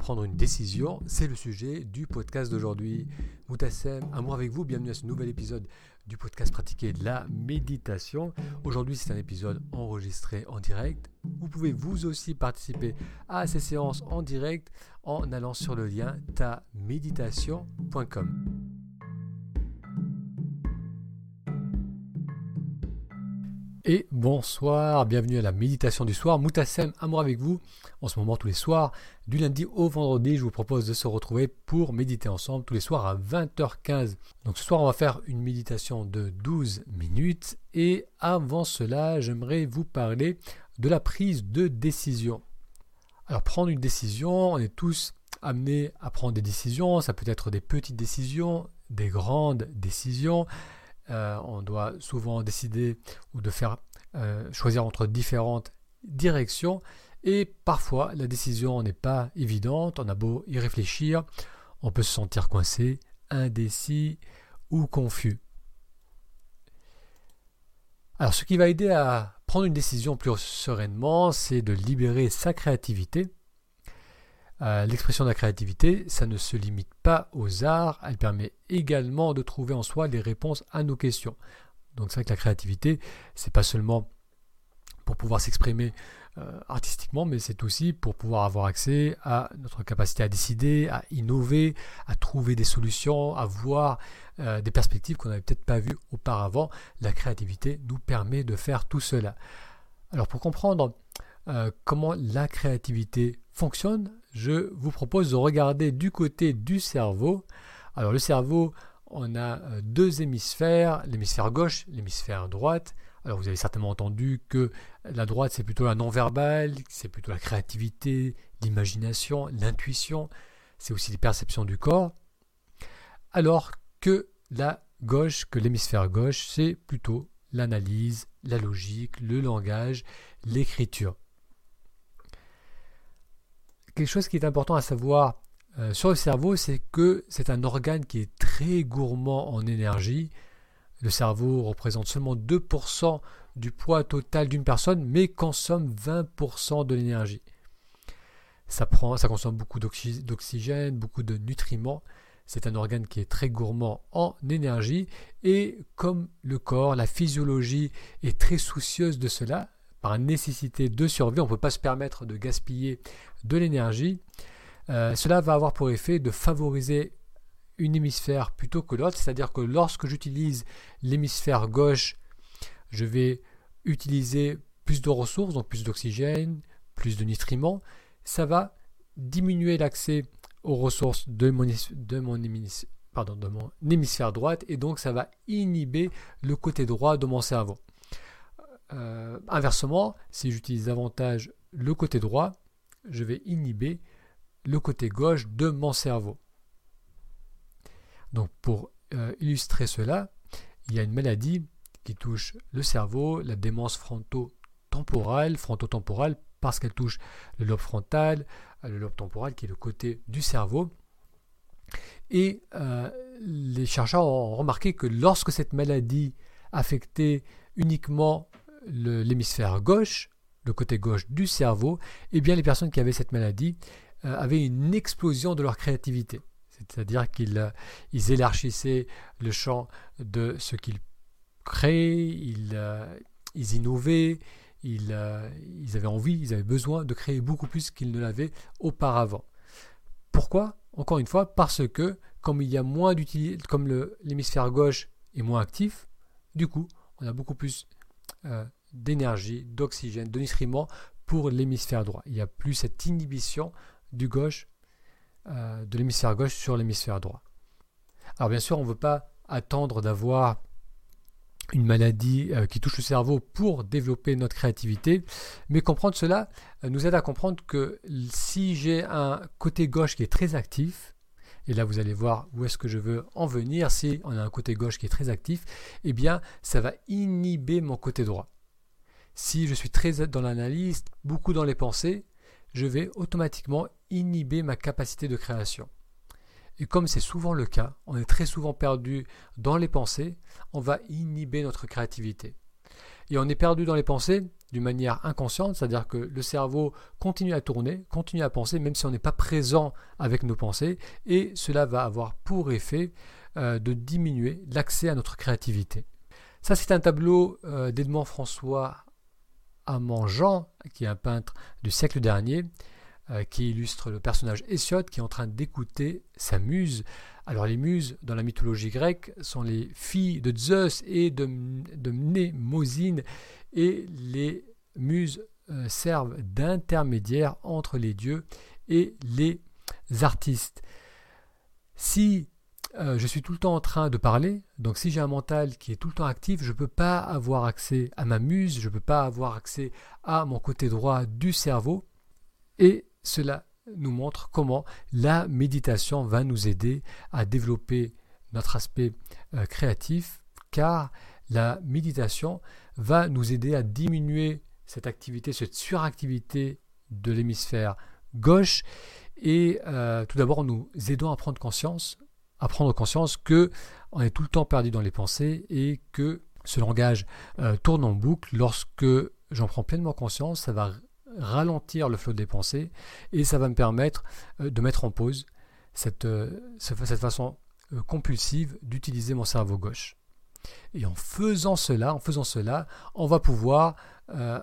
prendre une décision, c'est le sujet du podcast d'aujourd'hui. Moutassem, amour avec vous, bienvenue à ce nouvel épisode du podcast pratiqué de la méditation. Aujourd'hui, c'est un épisode enregistré en direct. Vous pouvez vous aussi participer à ces séances en direct en allant sur le lien taméditation.com. Et bonsoir, bienvenue à la méditation du soir. Moutassem, amour avec vous. En ce moment, tous les soirs, du lundi au vendredi, je vous propose de se retrouver pour méditer ensemble tous les soirs à 20h15. Donc ce soir, on va faire une méditation de 12 minutes. Et avant cela, j'aimerais vous parler de la prise de décision. Alors prendre une décision, on est tous amenés à prendre des décisions. Ça peut être des petites décisions, des grandes décisions. Euh, on doit souvent décider ou de faire euh, choisir entre différentes directions. Et parfois la décision n'est pas évidente, on a beau y réfléchir, on peut se sentir coincé, indécis ou confus. Alors ce qui va aider à prendre une décision plus sereinement, c'est de libérer sa créativité euh, l'expression de la créativité, ça ne se limite pas aux arts, elle permet également de trouver en soi les réponses à nos questions. Donc c'est vrai que la créativité, c'est pas seulement pour pouvoir s'exprimer euh, artistiquement, mais c'est aussi pour pouvoir avoir accès à notre capacité à décider, à innover, à trouver des solutions, à voir euh, des perspectives qu'on n'avait peut-être pas vues auparavant. La créativité nous permet de faire tout cela. Alors pour comprendre comment la créativité fonctionne, je vous propose de regarder du côté du cerveau. Alors le cerveau, on a euh, deux hémisphères, l'hémisphère gauche, l'hémisphère droite. Alors vous avez certainement entendu que la droite c'est plutôt la non-verbale, c'est plutôt la créativité, l'imagination, l'intuition, c'est aussi les perceptions du corps. Alors que la gauche, que l'hémisphère gauche, c'est plutôt l'analyse, la logique, le langage, l'écriture quelque chose qui est important à savoir euh, sur le cerveau, c'est que c'est un organe qui est très gourmand en énergie. Le cerveau représente seulement 2% du poids total d'une personne, mais consomme 20% de l'énergie. Ça, consomme beaucoup d'oxygène, beaucoup de nutriments. C'est un organe qui est très gourmand en énergie et comme le corps, la physiologie est très soucieuse de cela, par nécessité de survie, on ne peut pas se permettre de gaspiller de l'énergie. Euh, cela va avoir pour effet de favoriser une hémisphère plutôt que l'autre, c'est-à-dire que lorsque j'utilise l'hémisphère gauche, je vais utiliser plus de ressources, donc plus d'oxygène, plus de nutriments. Ça va diminuer l'accès aux ressources de mon, mon, pardon, de mon hémisphère droite et donc ça va inhiber le côté droit de mon cerveau. Euh, inversement, si j'utilise davantage le côté droit, je vais inhiber le côté gauche de mon cerveau. Donc pour euh, illustrer cela, il y a une maladie qui touche le cerveau, la démence frontotemporale, frontotemporale parce qu'elle touche le lobe frontal, le lobe temporal qui est le côté du cerveau. Et euh, les chercheurs ont remarqué que lorsque cette maladie affectait uniquement l'hémisphère gauche, le côté gauche du cerveau, eh bien les personnes qui avaient cette maladie euh, avaient une explosion de leur créativité. C'est-à-dire qu'ils euh, élargissaient le champ de ce qu'ils créaient, ils, euh, innovaient, ils, avaient envie, ils avaient besoin de créer beaucoup plus qu'ils ne l'avaient auparavant. Pourquoi? Encore une fois, parce que comme il y a moins comme l'hémisphère gauche est moins actif, du coup, on a beaucoup plus euh, d'énergie, d'oxygène, de nutriments pour l'hémisphère droit. Il n'y a plus cette inhibition du gauche, euh, de l'hémisphère gauche sur l'hémisphère droit. Alors bien sûr, on ne veut pas attendre d'avoir une maladie euh, qui touche le cerveau pour développer notre créativité, mais comprendre cela nous aide à comprendre que si j'ai un côté gauche qui est très actif, et là vous allez voir où est-ce que je veux en venir, si on a un côté gauche qui est très actif, eh bien ça va inhiber mon côté droit. Si je suis très dans l'analyse, beaucoup dans les pensées, je vais automatiquement inhiber ma capacité de création. Et comme c'est souvent le cas, on est très souvent perdu dans les pensées, on va inhiber notre créativité. Et on est perdu dans les pensées d'une manière inconsciente, c'est-à-dire que le cerveau continue à tourner, continue à penser, même si on n'est pas présent avec nos pensées, et cela va avoir pour effet euh, de diminuer l'accès à notre créativité. Ça, c'est un tableau euh, d'Edmond François Amangean, qui est un peintre du siècle dernier, euh, qui illustre le personnage Hésiode qui est en train d'écouter sa muse. Alors les muses dans la mythologie grecque sont les filles de Zeus et de, de et les muses euh, servent d'intermédiaires entre les dieux et les artistes. Si euh, je suis tout le temps en train de parler, donc si j'ai un mental qui est tout le temps actif, je ne peux pas avoir accès à ma muse, je ne peux pas avoir accès à mon côté droit du cerveau, cela nous montre comment la méditation va nous aider à développer notre aspect euh, créatif, car la méditation va nous aider à diminuer cette activité, cette suractivité de l'hémisphère gauche, et euh, tout d'abord nous aidons à prendre conscience, à prendre conscience que on est tout le temps perdu dans les pensées et que ce langage euh, tourne en boucle. Lorsque j'en prends pleinement conscience, ça va ralentir le flot des pensées et ça va me permettre euh, de mettre en pause cette, cette façon compulsive d'utiliser mon cerveau gauche. Et en faisant cela, en faisant cela, on va pouvoir euh,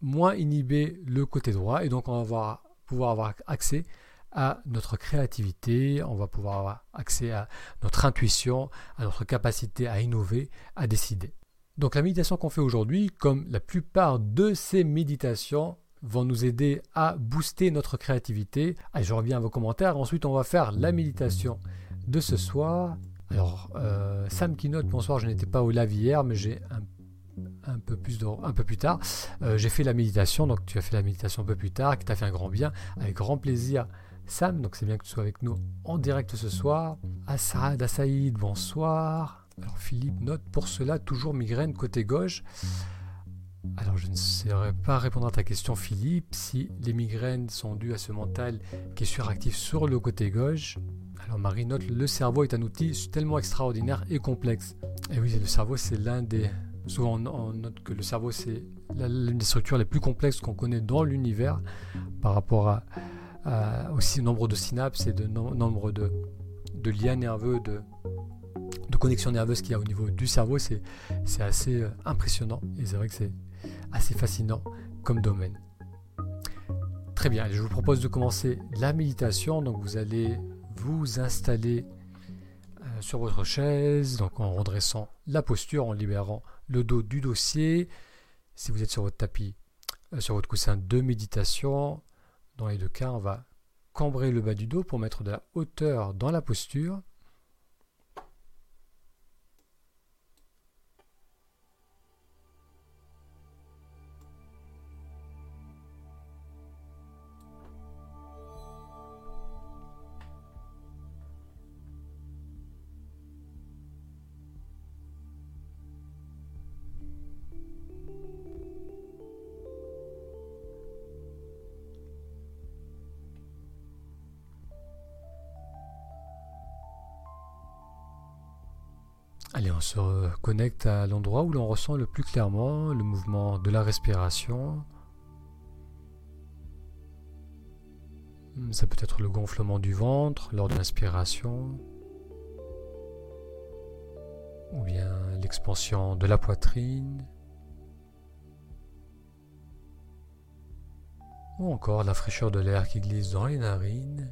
moins inhiber le côté droit et donc on va pouvoir avoir accès à notre créativité, on va pouvoir avoir accès à notre intuition, à notre capacité à innover, à décider. Donc la méditation qu'on fait aujourd'hui, comme la plupart de ces méditations, vont nous aider à booster notre créativité. Allez, je reviens à vos commentaires. Ensuite, on va faire la méditation de ce soir. Alors, euh, Sam qui note, bonsoir, je n'étais pas au live hier, mais j'ai un, peu, plus un peu plus tard. Euh, j'ai fait la méditation, donc tu as fait la méditation un peu plus tard, qui t'a fait un grand bien, avec grand plaisir. Sam, donc c'est bien que tu sois avec nous en direct ce soir. Assad, Assaïd, bonsoir. Alors Philippe note, pour cela, toujours migraine côté gauche. Alors je ne saurais pas répondre à ta question Philippe, si les migraines sont dues à ce mental qui est suractif sur le côté gauche. Alors Marie note, le cerveau est un outil tellement extraordinaire et complexe. Et oui, le cerveau c'est l'un des... Souvent on note que le cerveau c'est l'une des structures les plus complexes qu'on connaît dans l'univers par rapport à, aussi au nombre de synapses et de nombre de, liens nerveux, de, de connexions nerveuses qu'il y a au niveau du cerveau. C'est assez euh, impressionnant et c'est vrai que c'est assez fascinant comme domaine. Très bien, je vous propose de commencer la méditation. Donc vous allez vous installer euh, sur votre chaise, donc en redressant la posture, en libérant le dos du dossier. Si vous êtes sur votre tapis, euh, sur votre coussin de méditation, dans les deux cas, on va cambrer le bas du dos pour mettre de la hauteur dans la posture. Connecte à l'endroit où l'on ressent le plus clairement le mouvement de la respiration. Ça peut être le gonflement du ventre lors de l'inspiration, ou bien l'expansion de la poitrine, ou encore la fraîcheur de l'air qui glisse dans les narines.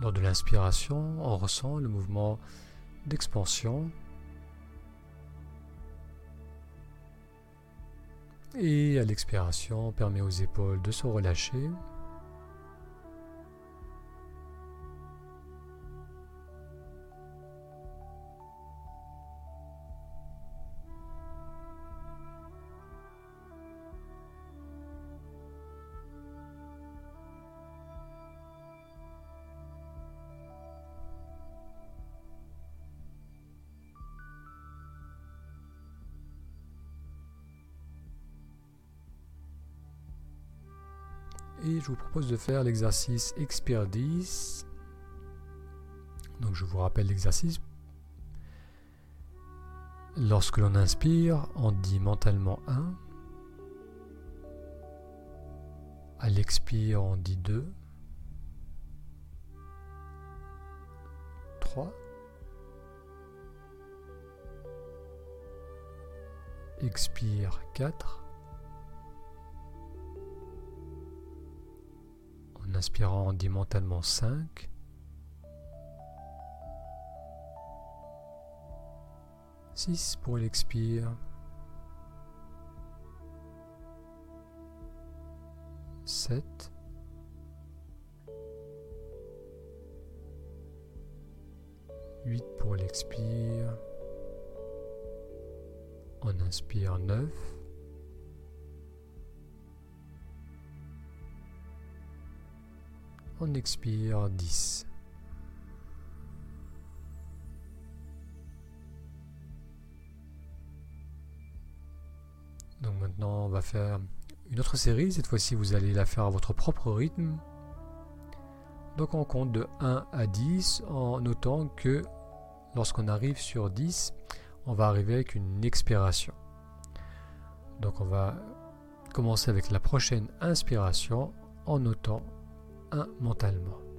Lors de l'inspiration, on ressent le mouvement d'expansion. Et à l'expiration, on permet aux épaules de se relâcher. Et je vous propose de faire l'exercice expire 10. Donc je vous rappelle l'exercice. Lorsque l'on inspire, on dit mentalement 1. À l'expire, on dit 2. 3. Expire 4. Inspirant, on dit mentalement 5. 6 pour l'expire. 7. 8 pour l'expire. On inspire 9. On expire 10. Donc maintenant, on va faire une autre série. Cette fois-ci, vous allez la faire à votre propre rythme. Donc on compte de 1 à 10 en notant que lorsqu'on arrive sur 10, on va arriver avec une expiration. Donc on va commencer avec la prochaine inspiration en notant 1 mentalement.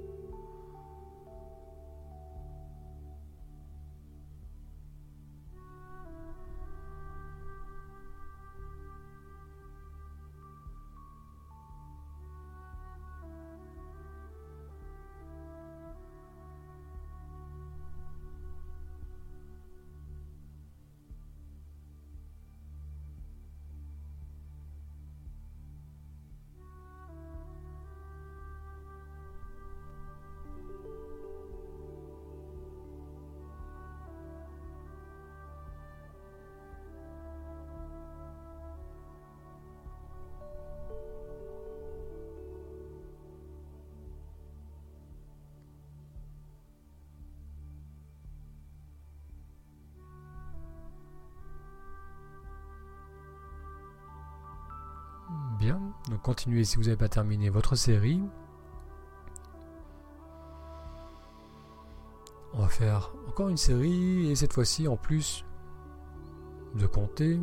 Continuez si vous n'avez pas terminé votre série. On va faire encore une série et cette fois-ci en plus de compter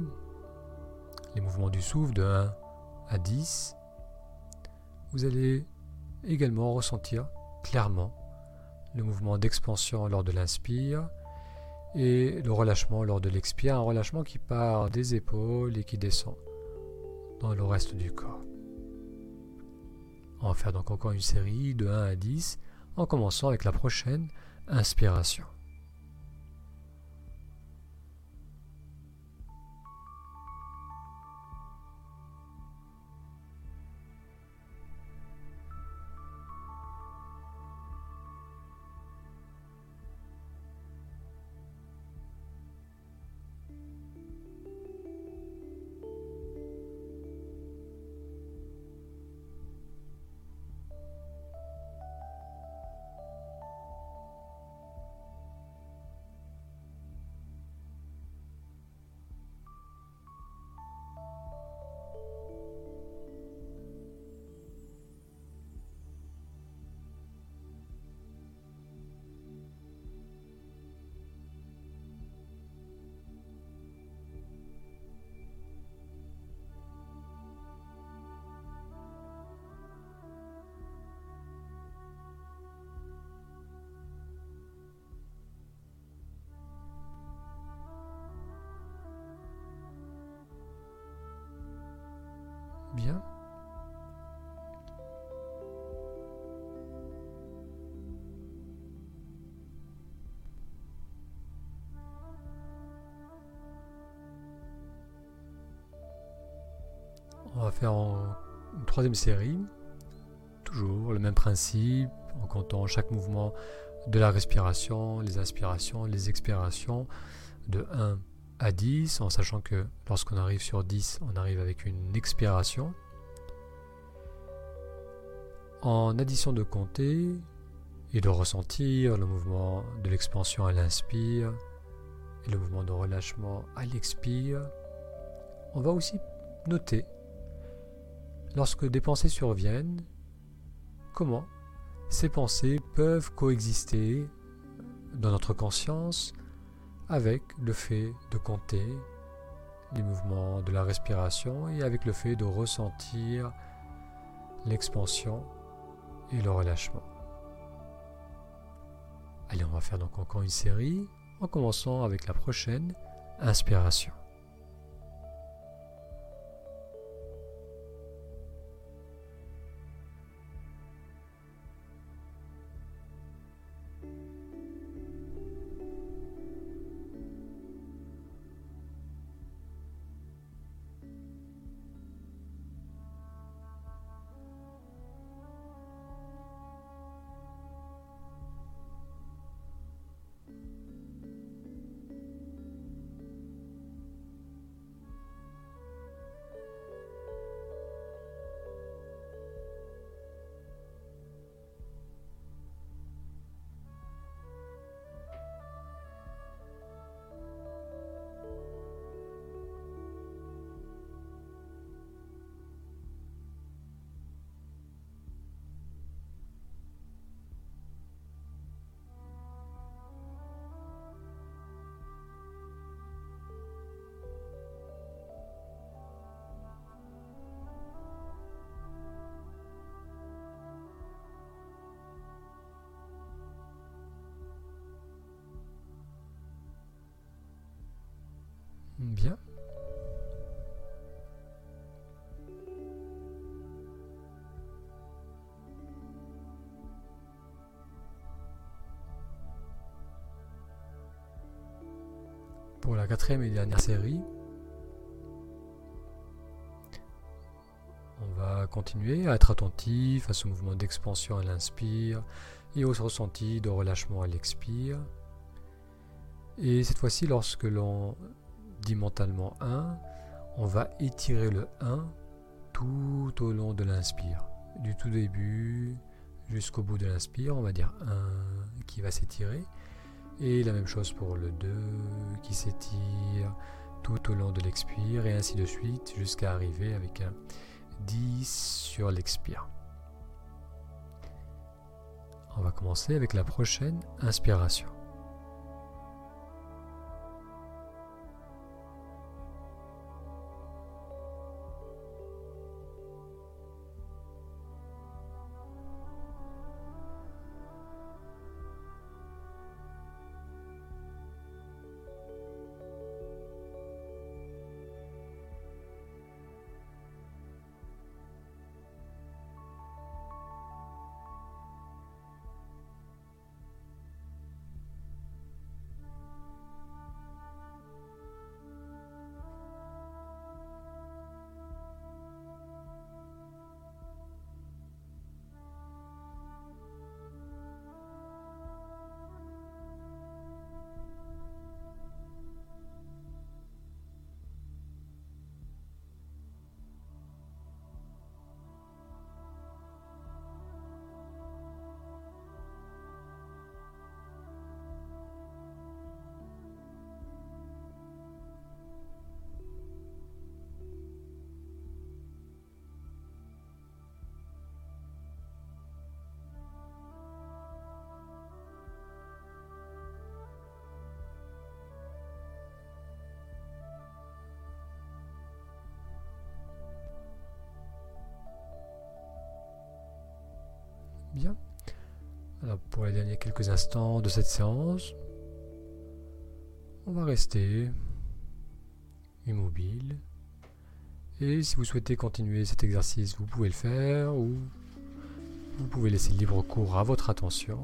les mouvements du souffle de 1 à 10, vous allez également ressentir clairement le mouvement d'expansion lors de l'inspire et le relâchement lors de l'expire, un relâchement qui part des épaules et qui descend dans le reste du corps. On va faire donc encore une série de 1 à 10 en commençant avec la prochaine inspiration. On va faire une troisième série. Toujours le même principe, en comptant chaque mouvement de la respiration, les inspirations, les expirations, de 1 à 10, en sachant que lorsqu'on arrive sur 10, on arrive avec une expiration. En addition de compter et de ressentir le mouvement de l'expansion à l'inspire et le mouvement de relâchement à l'expire, on va aussi noter lorsque des pensées surviennent, comment ces pensées peuvent coexister dans notre conscience avec le fait de compter les mouvements de la respiration et avec le fait de ressentir l'expansion et le relâchement. Allez, on va faire donc encore une série en commençant avec la prochaine inspiration. Pour la quatrième et dernière série, on va continuer à être attentif à ce mouvement d'expansion à l'inspire et au ressenti de relâchement à l'expire. Et cette fois-ci, lorsque l'on dit mentalement 1, on va étirer le 1 tout au long de l'inspire. Du tout début jusqu'au bout de l'inspire, on va dire 1 qui va s'étirer. Et la même chose pour le 2 qui s'étire tout au long de l'expire et ainsi de suite jusqu'à arriver avec un 10 sur l'expire. On va commencer avec la prochaine inspiration. Alors pour les derniers quelques instants de cette séance, on va rester immobile. Et si vous souhaitez continuer cet exercice, vous pouvez le faire ou vous pouvez laisser libre cours à votre attention.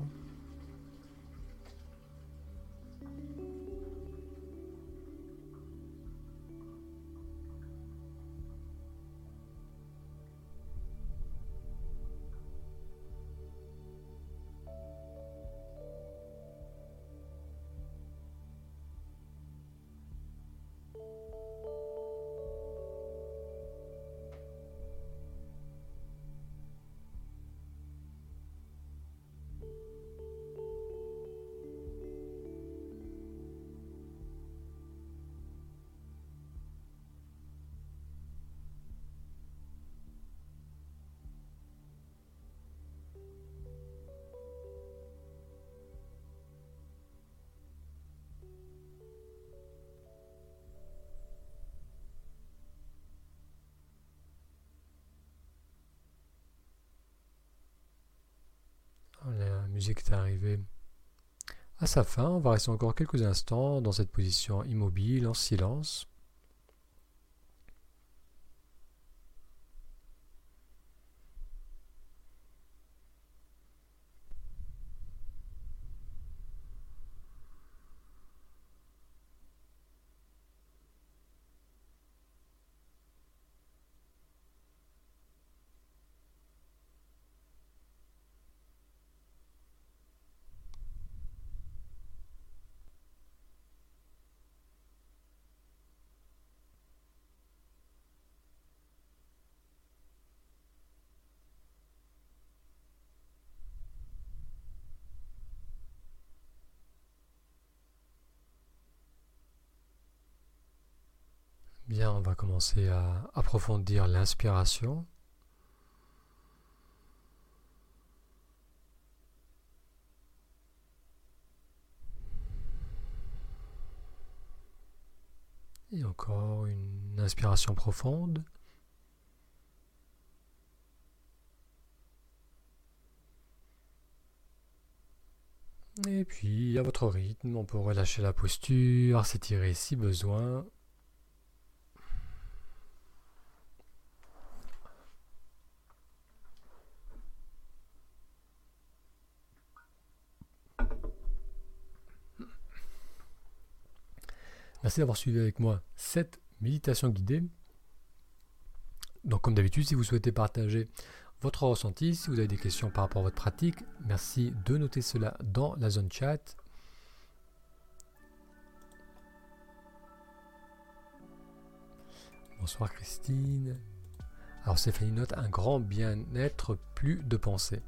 Musique est arrivée à sa fin. On va rester encore quelques instants dans cette position immobile, en silence. Bien, on va commencer à approfondir l'inspiration. Et encore une inspiration profonde. Et puis, à votre rythme, on peut relâcher la posture, s'étirer si besoin. Merci d'avoir suivi avec moi cette méditation guidée. Donc comme d'habitude, si vous souhaitez partager votre ressenti, si vous avez des questions par rapport à votre pratique, merci de noter cela dans la zone chat. Bonsoir Christine. Alors Stéphanie note un grand bien-être, plus de pensée.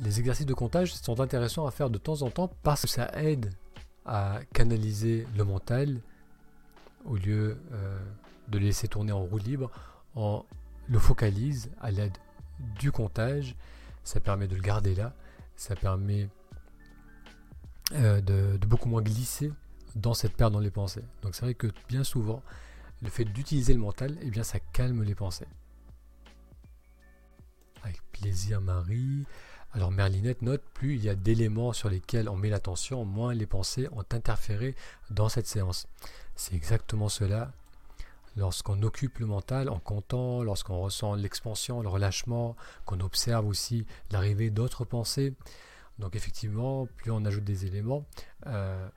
Les exercices de comptage sont intéressants à faire de temps en temps parce que ça aide à canaliser le mental au lieu euh, de le laisser tourner en roue libre. On le focalise à l'aide du comptage. Ça permet de le garder là. Ça permet euh, de, beaucoup moins glisser dans cette perte dans les pensées. Donc c'est vrai que bien souvent, le fait d'utiliser le mental, eh bien ça calme les pensées. Avec plaisir Marie. Alors Merlinette note, plus il y a d'éléments sur lesquels on met l'attention, moins les pensées ont interféré dans cette séance. C'est exactement cela. Lorsqu'on occupe le mental en comptant, lorsqu'on ressent l'expansion, le relâchement, qu'on observe aussi l'arrivée d'autres pensées. Donc effectivement, plus on ajoute des éléments, euh,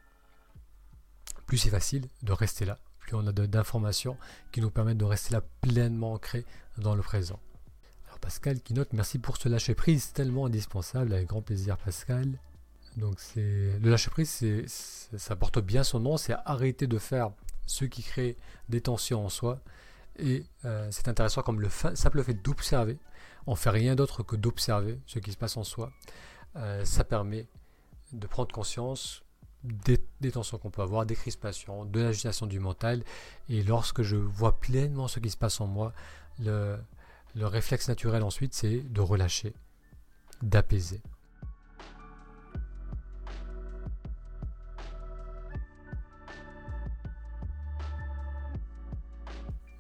plus c'est facile de rester là, plus on a d'informations qui nous permettent de rester là pleinement ancrés dans le présent. Pascal qui note merci pour ce lâcher prise tellement indispensable, avec grand plaisir Pascal. Donc c'est le lâcher prise, c'est, ça porte bien son nom, c'est arrêter de faire ce qui crée des tensions en soi. Et euh, c'est intéressant comme le simple fait d'observer, on fait rien d'autre que d'observer ce qui se passe en soi. Euh, ça permet de prendre conscience des, des tensions qu'on peut avoir, des crispations, de l'agitation du mental. Et lorsque je vois pleinement ce qui se passe en moi, le, le réflexe naturel ensuite, c'est de relâcher, d'apaiser.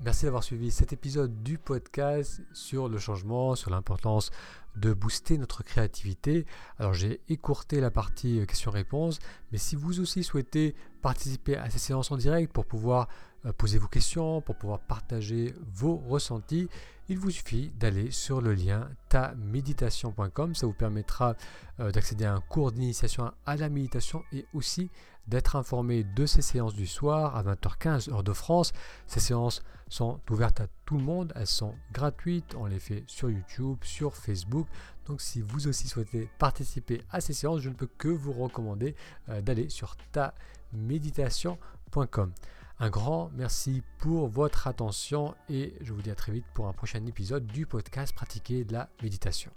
Merci d'avoir suivi cet épisode du podcast sur le changement, sur l'importance de booster notre créativité. Alors j'ai écourté la partie questions-réponses, mais si vous aussi souhaitez participer à ces séances en direct pour pouvoir euh, poser vos questions, pour pouvoir partager vos ressentis, il vous suffit d'aller sur le lien taméditation.com. Ça vous permettra euh, d'accéder à un cours d'initiation à la méditation et aussi d'être informé de ces séances du soir à 20h15 heure de France. Ces séances sont ouvertes à tout le monde, elles sont gratuites, on les fait sur YouTube, sur Facebook. Donc si vous aussi souhaitez participer à ces séances, je ne peux que vous recommander euh, d'aller sur taméditation.com. Un grand merci pour votre attention et je vous dis à très vite pour un prochain épisode du podcast Pratiquer de la méditation.